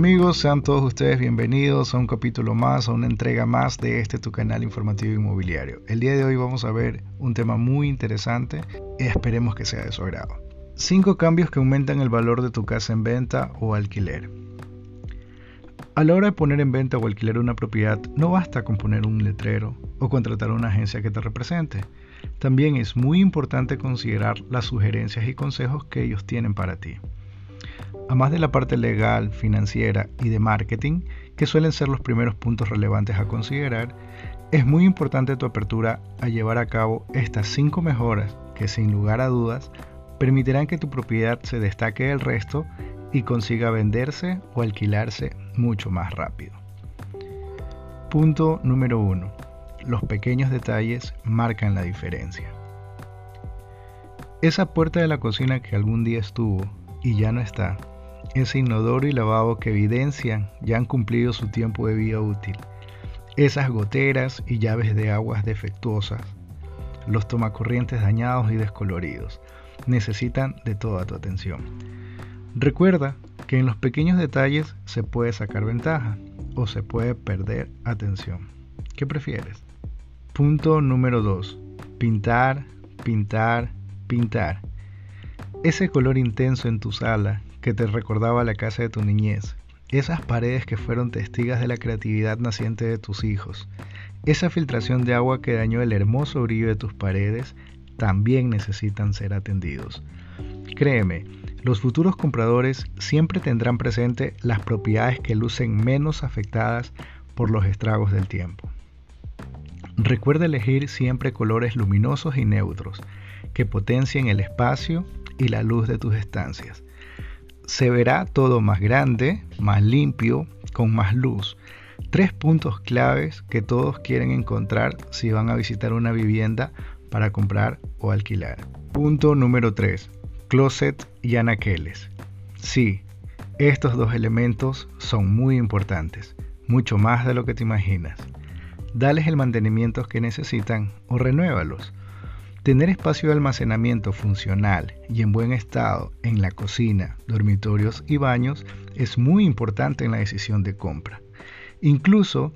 Amigos, sean todos ustedes bienvenidos a un capítulo más, a una entrega más de este tu canal informativo inmobiliario. El día de hoy vamos a ver un tema muy interesante y esperemos que sea de su agrado. 5 cambios que aumentan el valor de tu casa en venta o alquiler. A la hora de poner en venta o alquiler una propiedad, no basta con poner un letrero o contratar a una agencia que te represente. También es muy importante considerar las sugerencias y consejos que ellos tienen para ti. Además de la parte legal, financiera y de marketing, que suelen ser los primeros puntos relevantes a considerar, es muy importante tu apertura a llevar a cabo estas 5 mejoras que sin lugar a dudas permitirán que tu propiedad se destaque del resto y consiga venderse o alquilarse mucho más rápido. Punto número 1. Los pequeños detalles marcan la diferencia. Esa puerta de la cocina que algún día estuvo y ya no está, ese inodoro y lavabo que evidencian ya han cumplido su tiempo de vida útil, esas goteras y llaves de aguas defectuosas, los tomacorrientes dañados y descoloridos, necesitan de toda tu atención. Recuerda que en los pequeños detalles se puede sacar ventaja o se puede perder atención. ¿Qué prefieres? Punto número 2. Pintar, pintar, pintar. Ese color intenso en tu sala que te recordaba la casa de tu niñez. Esas paredes que fueron testigas de la creatividad naciente de tus hijos. Esa filtración de agua que dañó el hermoso brillo de tus paredes también necesitan ser atendidos. Créeme, los futuros compradores siempre tendrán presente las propiedades que lucen menos afectadas por los estragos del tiempo. Recuerda elegir siempre colores luminosos y neutros que potencien el espacio y la luz de tus estancias. Se verá todo más grande, más limpio, con más luz. Tres puntos claves que todos quieren encontrar si van a visitar una vivienda para comprar o alquilar. Punto número 3 closet y anaqueles. Sí, estos dos elementos son muy importantes, mucho más de lo que te imaginas. Dales el mantenimiento que necesitan o renuévalos. Tener espacio de almacenamiento funcional y en buen estado en la cocina, dormitorios y baños es muy importante en la decisión de compra. Incluso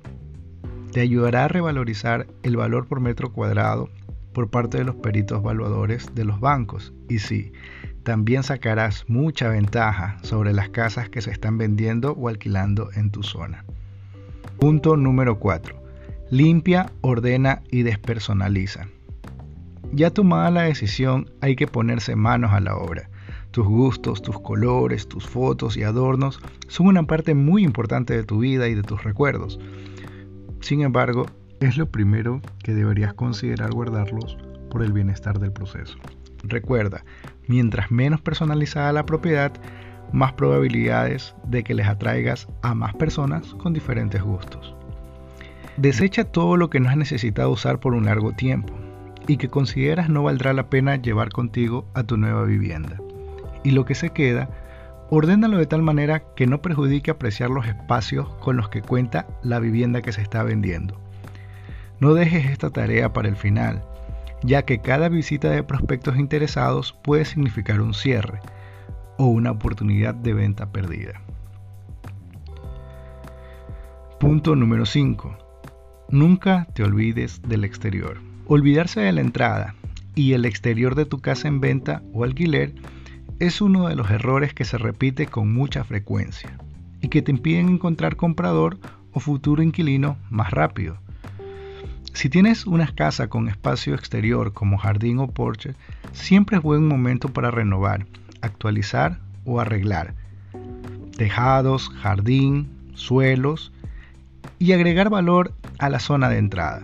te ayudará a revalorizar el valor por metro cuadrado por parte de los peritos valuadores de los bancos. Y sí, también sacarás mucha ventaja sobre las casas que se están vendiendo o alquilando en tu zona. Punto número 4. Limpia, ordena y despersonaliza. Ya tomada la decisión, hay que ponerse manos a la obra. Tus gustos, tus colores, tus fotos y adornos son una parte muy importante de tu vida y de tus recuerdos. Sin embargo, es lo primero que deberías considerar guardarlos por el bienestar del proceso. Recuerda, mientras menos personalizada la propiedad, más probabilidades de que les atraigas a más personas con diferentes gustos. Desecha todo lo que no has necesitado usar por un largo tiempo y que consideras no valdrá la pena llevar contigo a tu nueva vivienda. Y lo que se queda, ordénalo de tal manera que no perjudique apreciar los espacios con los que cuenta la vivienda que se está vendiendo. No dejes esta tarea para el final, ya que cada visita de prospectos interesados puede significar un cierre o una oportunidad de venta perdida. Punto número 5. Nunca te olvides del exterior. Olvidarse de la entrada y el exterior de tu casa en venta o alquiler es uno de los errores que se repite con mucha frecuencia y que te impiden encontrar comprador o futuro inquilino más rápido. Si tienes una casa con espacio exterior como jardín o porche, siempre es buen momento para renovar, actualizar o arreglar. Tejados, jardín, suelos y agregar valor a la zona de entrada.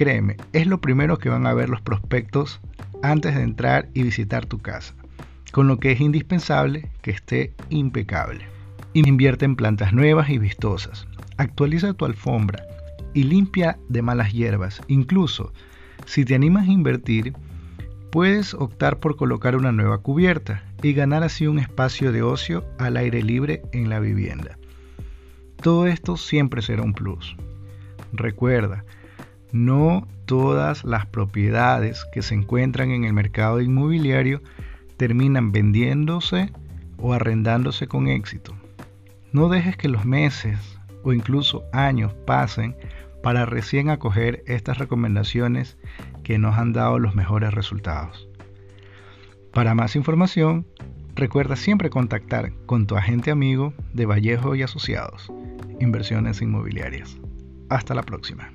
Créeme, es lo primero que van a ver los prospectos antes de entrar y visitar tu casa, con lo que es indispensable que esté impecable. Invierte en plantas nuevas y vistosas. Actualiza tu alfombra, y limpia de malas hierbas. Incluso, si te animas a invertir, puedes optar por colocar una nueva cubierta y ganar así un espacio de ocio al aire libre en la vivienda. Todo esto siempre será un plus. Recuerda, no todas las propiedades que se encuentran en el mercado inmobiliario terminan vendiéndose o arrendándose con éxito. No dejes que los meses o incluso años pasen para recién acoger estas recomendaciones que nos han dado los mejores resultados. Para más información, recuerda siempre contactar con tu agente amigo de Vallejo y Asociados, Inversiones Inmobiliarias. Hasta la próxima.